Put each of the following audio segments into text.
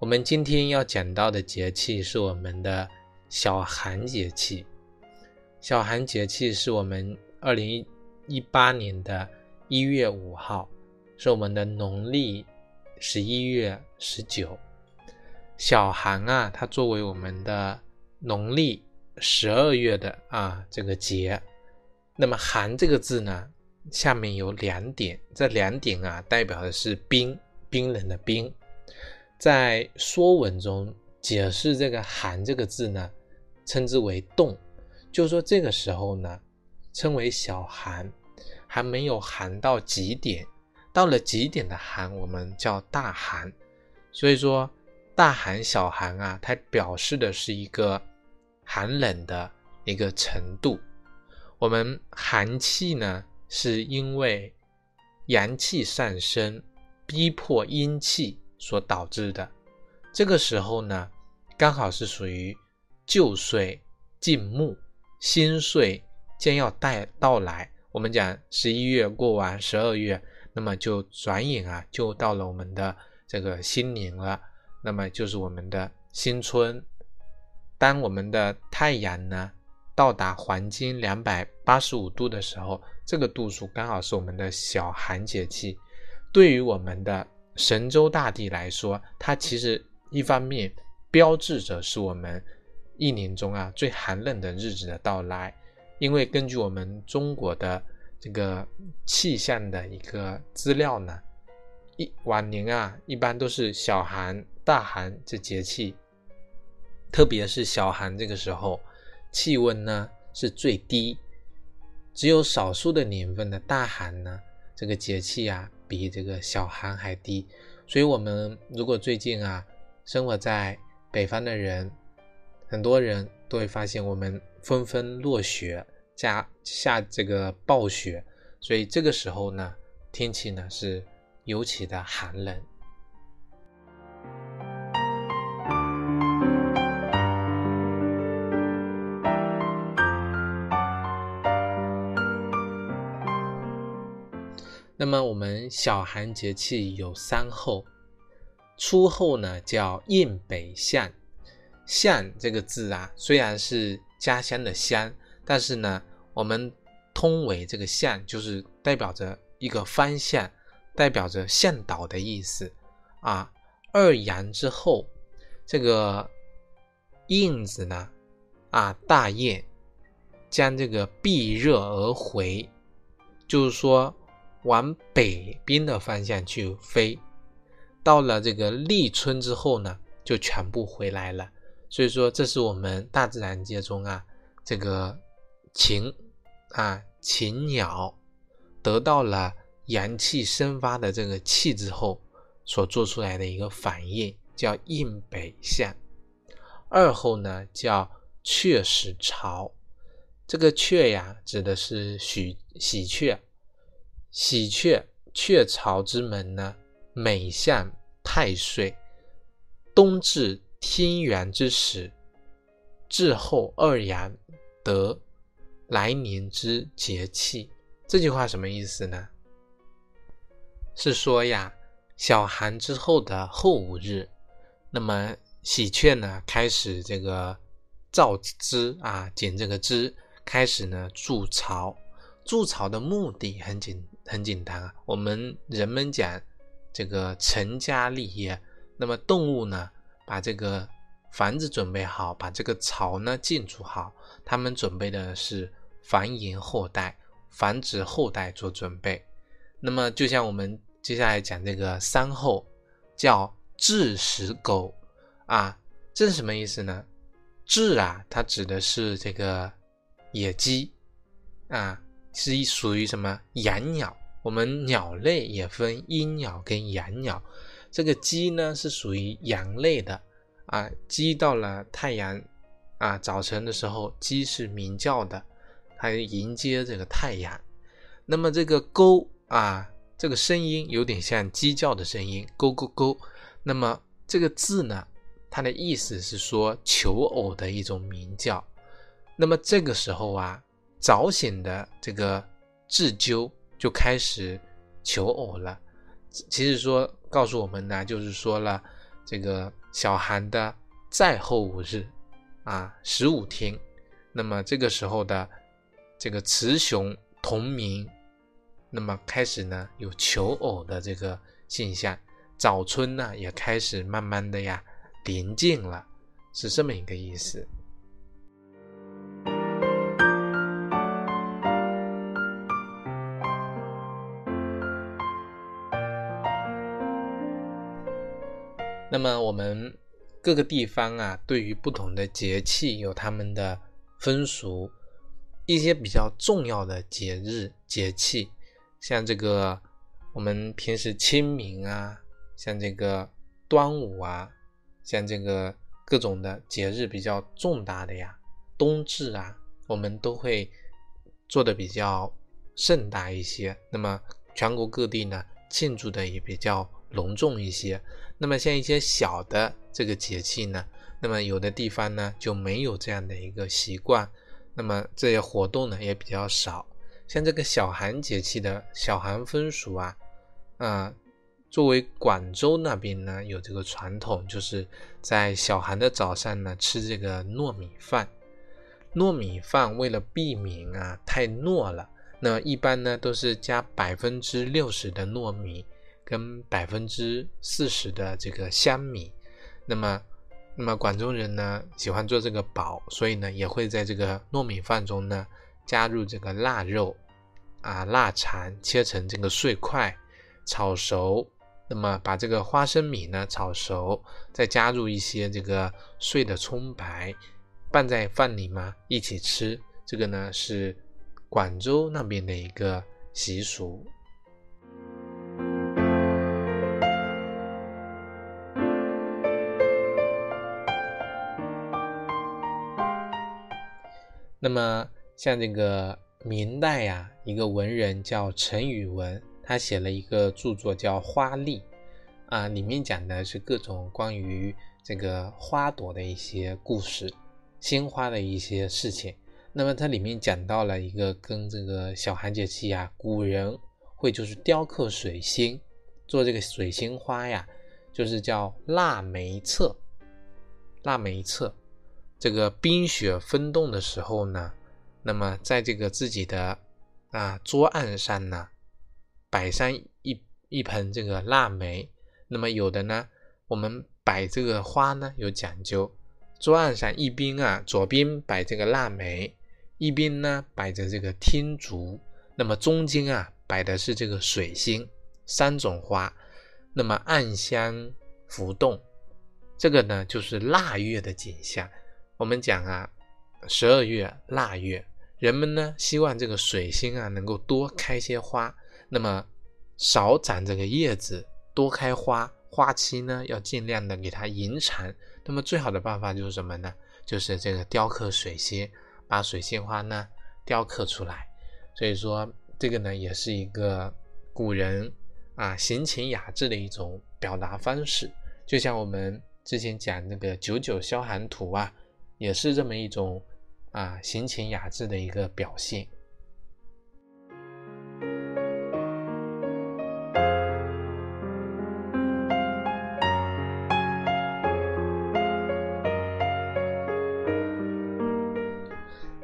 我们今天要讲到的节气是我们的小寒节气。小寒节气是我们二零一八年的一月五号，是我们的农历十一月十九。小寒啊，它作为我们的农历十二月的啊这个节。那么“寒”这个字呢，下面有两点，这两点啊，代表的是冰，冰冷的冰。在《说文》中解释这个“寒”这个字呢，称之为“冻”，就说这个时候呢，称为小寒，还没有寒到极点，到了极点的寒，我们叫大寒。所以说，大寒、小寒啊，它表示的是一个寒冷的一个程度。我们寒气呢，是因为阳气上升，逼迫阴气所导致的。这个时候呢，刚好是属于旧岁进暮，新岁将要带到来。我们讲十一月过完十二月，那么就转眼啊，就到了我们的这个新年了。那么就是我们的新春。当我们的太阳呢？到达黄金两百八十五度的时候，这个度数刚好是我们的小寒节气。对于我们的神州大地来说，它其实一方面标志着是我们一年中啊最寒冷的日子的到来。因为根据我们中国的这个气象的一个资料呢，一往年啊一般都是小寒、大寒这节气，特别是小寒这个时候。气温呢是最低，只有少数的年份的大寒呢，这个节气啊比这个小寒还低。所以，我们如果最近啊生活在北方的人，很多人都会发现我们纷纷落雪，加下这个暴雪，所以这个时候呢，天气呢是尤其的寒冷。那么我们小寒节气有三候，初候呢叫应北向，向这个字啊虽然是家乡的乡，但是呢我们通为这个向就是代表着一个方向，代表着向导的意思啊。二阳之后，这个印字呢啊大雁将这个避热而回，就是说。往北边的方向去飞，到了这个立春之后呢，就全部回来了。所以说，这是我们大自然界中啊，这个禽啊禽鸟得到了阳气生发的这个气之后所做出来的一个反应，叫应北向。二后呢，叫雀始巢。这个雀呀，指的是喜喜鹊。喜鹊鹊巢之门呢，每向太岁，冬至天元之时，至后二阳得来年之节气。这句话什么意思呢？是说呀，小寒之后的后五日，那么喜鹊呢开始这个造枝啊，剪这个枝，开始呢筑巢。筑巢的目的很简。很简单啊，我们人们讲这个成家立业，那么动物呢，把这个房子准备好，把这个巢呢建筑好，他们准备的是繁衍后代、繁殖后代做准备。那么就像我们接下来讲这个三后，叫雉食狗啊，这是什么意思呢？雉啊，它指的是这个野鸡啊。是属于什么阳鸟？我们鸟类也分阴鸟跟阳鸟。这个鸡呢是属于阳类的啊，鸡到了太阳啊早晨的时候，鸡是鸣叫的，它迎接这个太阳。那么这个勾啊，这个声音有点像鸡叫的声音，勾勾勾。那么这个字呢，它的意思是说求偶的一种鸣叫。那么这个时候啊，早醒的这个雉鸠就开始求偶了。其实说告诉我们呢，就是说了这个小寒的再后五日啊，十五天。那么这个时候的这个雌雄同鸣。那么开始呢，有求偶的这个现象，早春呢也开始慢慢的呀临近了，是这么一个意思。那么我们各个地方啊，对于不同的节气有他们的风俗，一些比较重要的节日节气。像这个，我们平时清明啊，像这个端午啊，像这个各种的节日比较重大的呀，冬至啊，我们都会做的比较盛大一些。那么全国各地呢，庆祝的也比较隆重一些。那么像一些小的这个节气呢，那么有的地方呢就没有这样的一个习惯，那么这些活动呢也比较少。像这个小寒节气的小寒风俗啊，啊，作为广州那边呢有这个传统，就是在小寒的早上呢吃这个糯米饭。糯米饭为了避免啊太糯了，那一般呢都是加百分之六十的糯米跟百分之四十的这个香米。那么，那么广州人呢喜欢做这个煲，所以呢也会在这个糯米饭中呢。加入这个腊肉啊，腊肠切成这个碎块，炒熟。那么把这个花生米呢炒熟，再加入一些这个碎的葱白，拌在饭里嘛一起吃。这个呢是广州那边的一个习俗。那么。像这个明代呀，一个文人叫陈宇文，他写了一个著作叫《花历》，啊，里面讲的是各种关于这个花朵的一些故事，鲜花的一些事情。那么它里面讲到了一个跟这个小寒节气呀，古人会就是雕刻水仙，做这个水仙花呀，就是叫腊梅册。腊梅册，这个冰雪封冻的时候呢。那么，在这个自己的啊桌案上呢，摆上一一盆这个腊梅。那么有的呢，我们摆这个花呢有讲究，桌案上一边啊左边摆这个腊梅，一边呢摆着这个天竺，那么中间啊摆的是这个水仙，三种花。那么暗香浮动，这个呢就是腊月的景象。我们讲啊。十二月腊月，人们呢希望这个水仙啊能够多开些花，那么少长这个叶子，多开花，花期呢要尽量的给它延长。那么最好的办法就是什么呢？就是这个雕刻水仙，把水仙花呢雕刻出来。所以说这个呢也是一个古人啊闲情雅致的一种表达方式。就像我们之前讲那个九九消寒图啊。也是这么一种啊，闲情雅致的一个表现。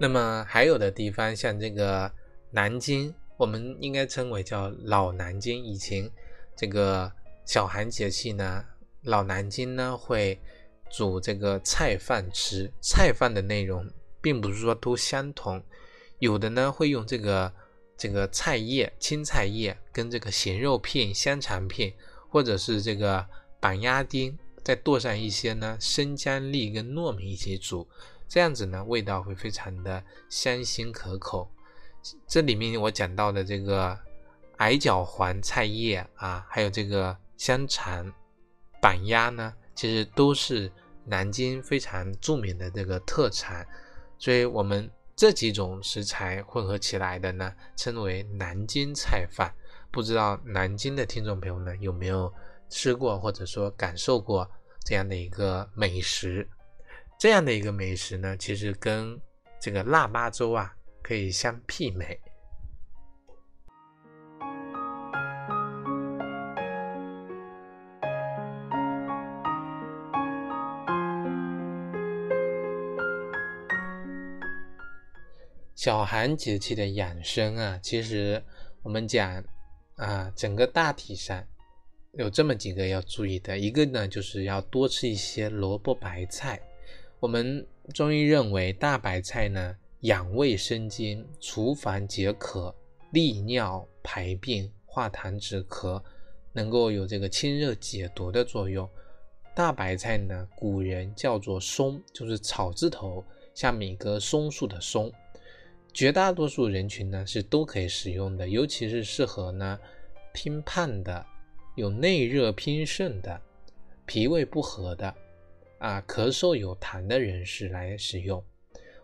那么还有的地方，像这个南京，我们应该称为叫老南京。以前这个小寒节气呢，老南京呢会。煮这个菜饭吃，菜饭的内容并不是说都相同，有的呢会用这个这个菜叶、青菜叶跟这个咸肉片、香肠片，或者是这个板鸭丁，再剁上一些呢生姜粒跟糯米一起煮，这样子呢味道会非常的香鲜可口。这里面我讲到的这个矮脚黄菜叶啊，还有这个香肠板鸭呢，其实都是南京非常著名的这个特产，所以我们这几种食材混合起来的呢，称为南京菜饭。不知道南京的听众朋友们有没有吃过或者说感受过这样的一个美食？这样的一个美食呢，其实跟这个腊八粥啊可以相媲美。小寒节气的养生啊，其实我们讲啊，整个大体上有这么几个要注意的。一个呢，就是要多吃一些萝卜白菜。我们中医认为，大白菜呢，养胃生津、除烦解渴、利尿排病、化痰止咳，能够有这个清热解毒的作用。大白菜呢，古人叫做松，就是草字头下面一棵松树的松。绝大多数人群呢是都可以使用的，尤其是适合呢偏胖的、有内热偏盛的、脾胃不和的啊、咳嗽有痰的人士来使用。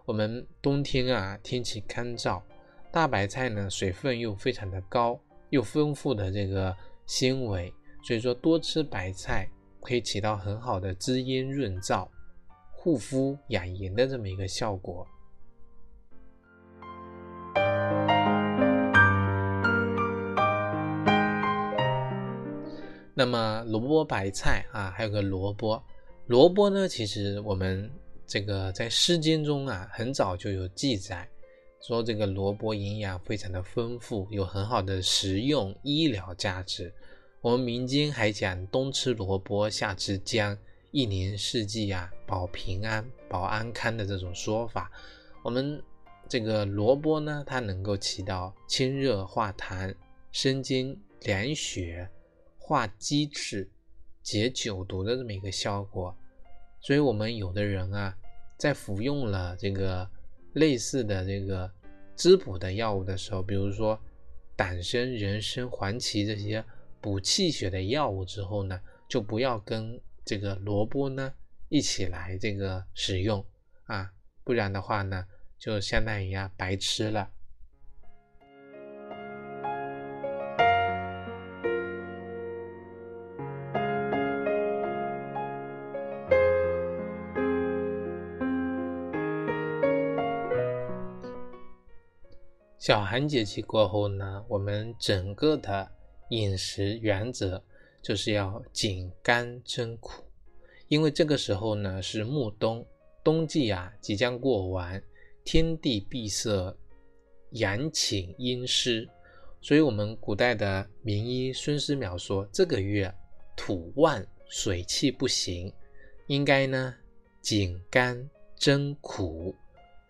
我们冬天啊天气干燥，大白菜呢水分又非常的高，又丰富的这个纤维，所以说多吃白菜可以起到很好的滋阴润燥、护肤养颜的这么一个效果。那么萝卜白菜啊，还有个萝卜。萝卜呢，其实我们这个在《诗经》中啊，很早就有记载，说这个萝卜营养非常的丰富，有很好的食用医疗价值。我们民间还讲冬吃萝卜，夏吃姜，一年四季啊保平安、保安康的这种说法。我们这个萝卜呢，它能够起到清热化痰、生津凉血。化积滞、解酒毒的这么一个效果，所以我们有的人啊，在服用了这个类似的这个滋补的药物的时候，比如说党参、人参、黄芪这些补气血的药物之后呢，就不要跟这个萝卜呢一起来这个使用啊，不然的话呢，就相当于啊白吃了。小寒节气过后呢，我们整个的饮食原则就是要紧甘增苦，因为这个时候呢是暮冬，冬季啊即将过完，天地闭塞，阳寝阴湿，所以我们古代的名医孙思邈说，这个月土旺，水气不行，应该呢紧甘增苦，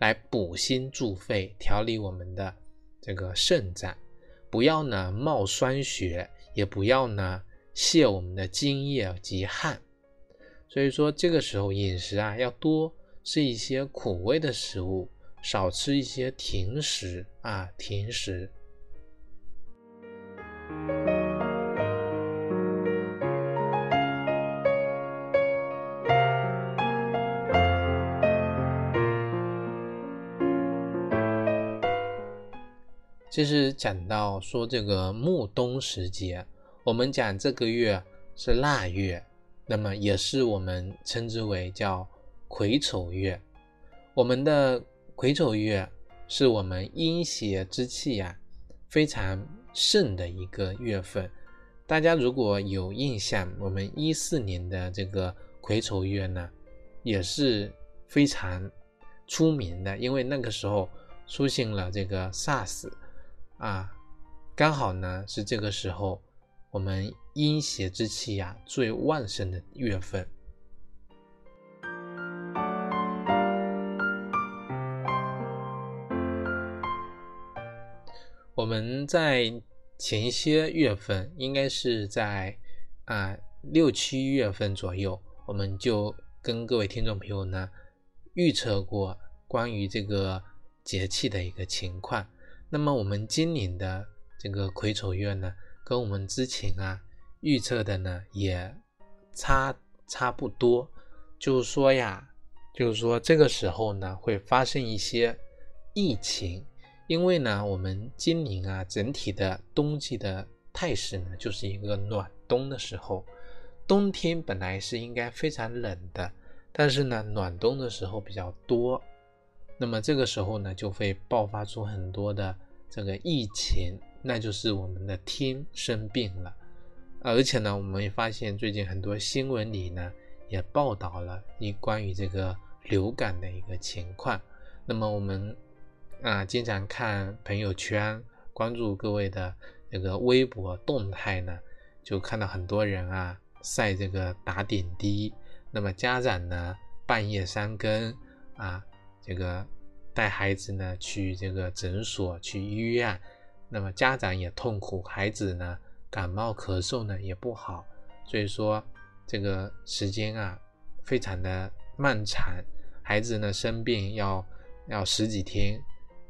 来补心助肺，调理我们的。这个肾脏，不要呢冒酸血，也不要呢泄我们的津液及汗。所以说这个时候饮食啊要多吃一些苦味的食物，少吃一些甜食啊甜食。就是讲到说这个暮冬时节，我们讲这个月是腊月，那么也是我们称之为叫癸丑月。我们的癸丑月是我们阴邪之气呀非常盛的一个月份。大家如果有印象，我们一四年的这个癸丑月呢，也是非常出名的，因为那个时候出现了这个 SARS。啊，刚好呢是这个时候，我们阴邪之气呀最旺盛的月份。我们在前些月份，应该是在啊六七月份左右，我们就跟各位听众朋友呢预测过关于这个节气的一个情况。那么我们今年的这个癸丑月呢，跟我们之前啊预测的呢也差差不多。就是说呀，就是说这个时候呢会发生一些疫情，因为呢我们今年啊整体的冬季的态势呢就是一个暖冬的时候，冬天本来是应该非常冷的，但是呢暖冬的时候比较多，那么这个时候呢就会爆发出很多的这个疫情。那就是我们的天生病了，而且呢，我们也发现最近很多新闻里呢也报道了一关于这个流感的一个情况。那么我们啊经常看朋友圈，关注各位的这个微博动态呢，就看到很多人啊晒这个打点滴。那么家长呢半夜三更啊这个带孩子呢去这个诊所去医院。那么家长也痛苦，孩子呢感冒咳嗽呢也不好，所以说这个时间啊非常的漫长，孩子呢生病要要十几天，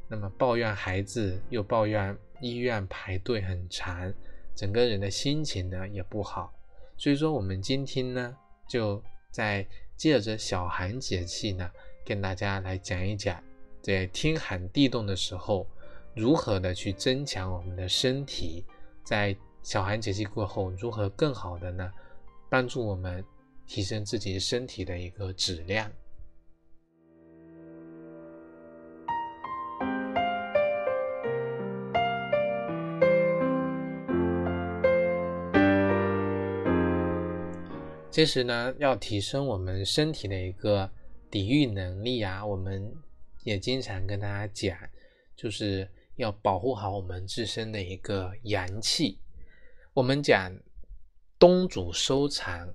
那么抱怨孩子又抱怨医院排队很长，整个人的心情呢也不好，所以说我们今天呢就在借着小寒节气呢跟大家来讲一讲，在天寒地冻的时候。如何的去增强我们的身体，在小寒节气过后，如何更好的呢？帮助我们提升自己身体的一个质量。其实呢，要提升我们身体的一个抵御能力啊，我们也经常跟大家讲，就是。要保护好我们自身的一个阳气。我们讲冬主收藏，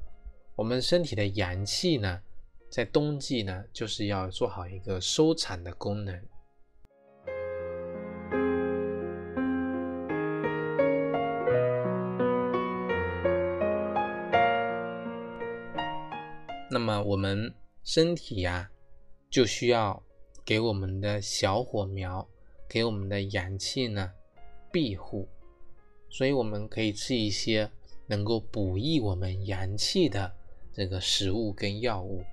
我们身体的阳气呢，在冬季呢，就是要做好一个收藏的功能。那么我们身体呀，就需要给我们的小火苗。给我们的阳气呢庇护，所以我们可以吃一些能够补益我们阳气的这个食物跟药物，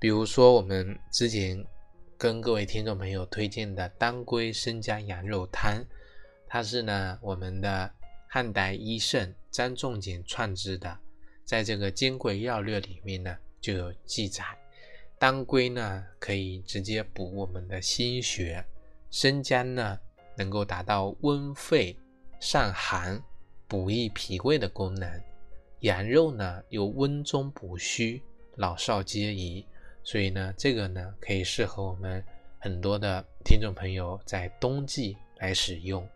比如说我们之前跟各位听众朋友推荐的当归生姜羊肉汤，它是呢我们的汉代医圣张仲景创制的，在这个《金匮要略》里面呢就有记载，当归呢可以直接补我们的心血。生姜呢，能够达到温肺、散寒、补益脾胃的功能；羊肉呢，又温中补虚，老少皆宜。所以呢，这个呢，可以适合我们很多的听众朋友在冬季来使用。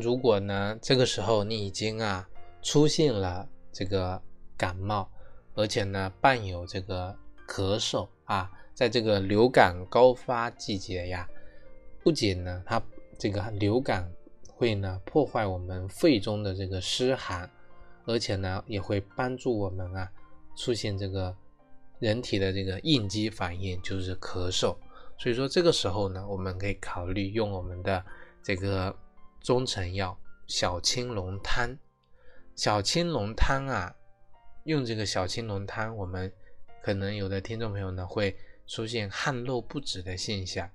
如果呢，这个时候你已经啊出现了这个感冒，而且呢伴有这个咳嗽啊，在这个流感高发季节呀，不仅呢它这个流感会呢破坏我们肺中的这个湿寒，而且呢也会帮助我们啊出现这个人体的这个应激反应，就是咳嗽。所以说这个时候呢，我们可以考虑用我们的这个。中成药小青龙汤，小青龙汤啊，用这个小青龙汤，我们可能有的听众朋友呢会出现汗漏不止的现象，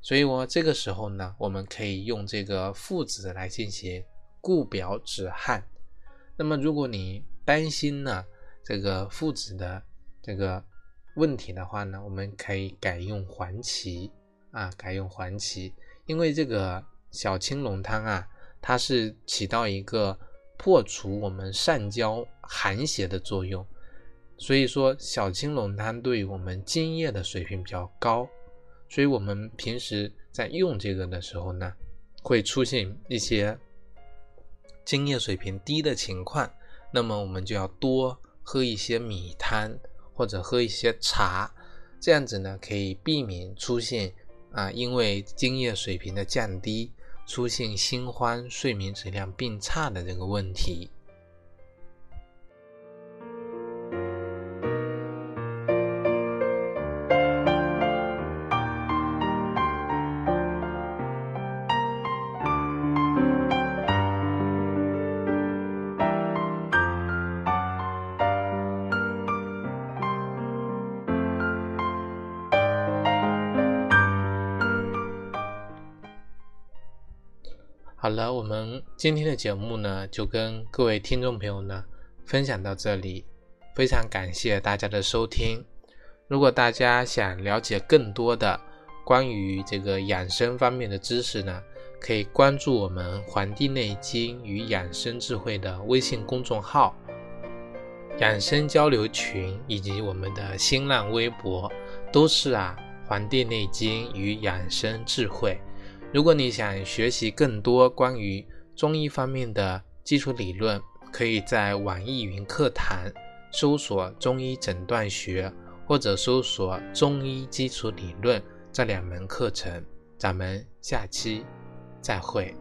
所以我这个时候呢，我们可以用这个附子来进行固表止汗。那么如果你担心呢这个附子的这个问题的话呢，我们可以改用黄芪啊，改用黄芪，因为这个。小青龙汤啊，它是起到一个破除我们上焦寒邪的作用，所以说小青龙汤对于我们津液的水平比较高，所以我们平时在用这个的时候呢，会出现一些津液水平低的情况，那么我们就要多喝一些米汤或者喝一些茶，这样子呢可以避免出现啊因为津液水平的降低。出现心慌、睡眠质量变差的这个问题。好了，我们今天的节目呢，就跟各位听众朋友呢分享到这里，非常感谢大家的收听。如果大家想了解更多的关于这个养生方面的知识呢，可以关注我们《黄帝内经与养生智慧》的微信公众号、养生交流群以及我们的新浪微博，都是啊《黄帝内经与养生智慧》。如果你想学习更多关于中医方面的基础理论，可以在网易云课堂搜索“中医诊断学”或者搜索“中医基础理论”这两门课程。咱们下期再会。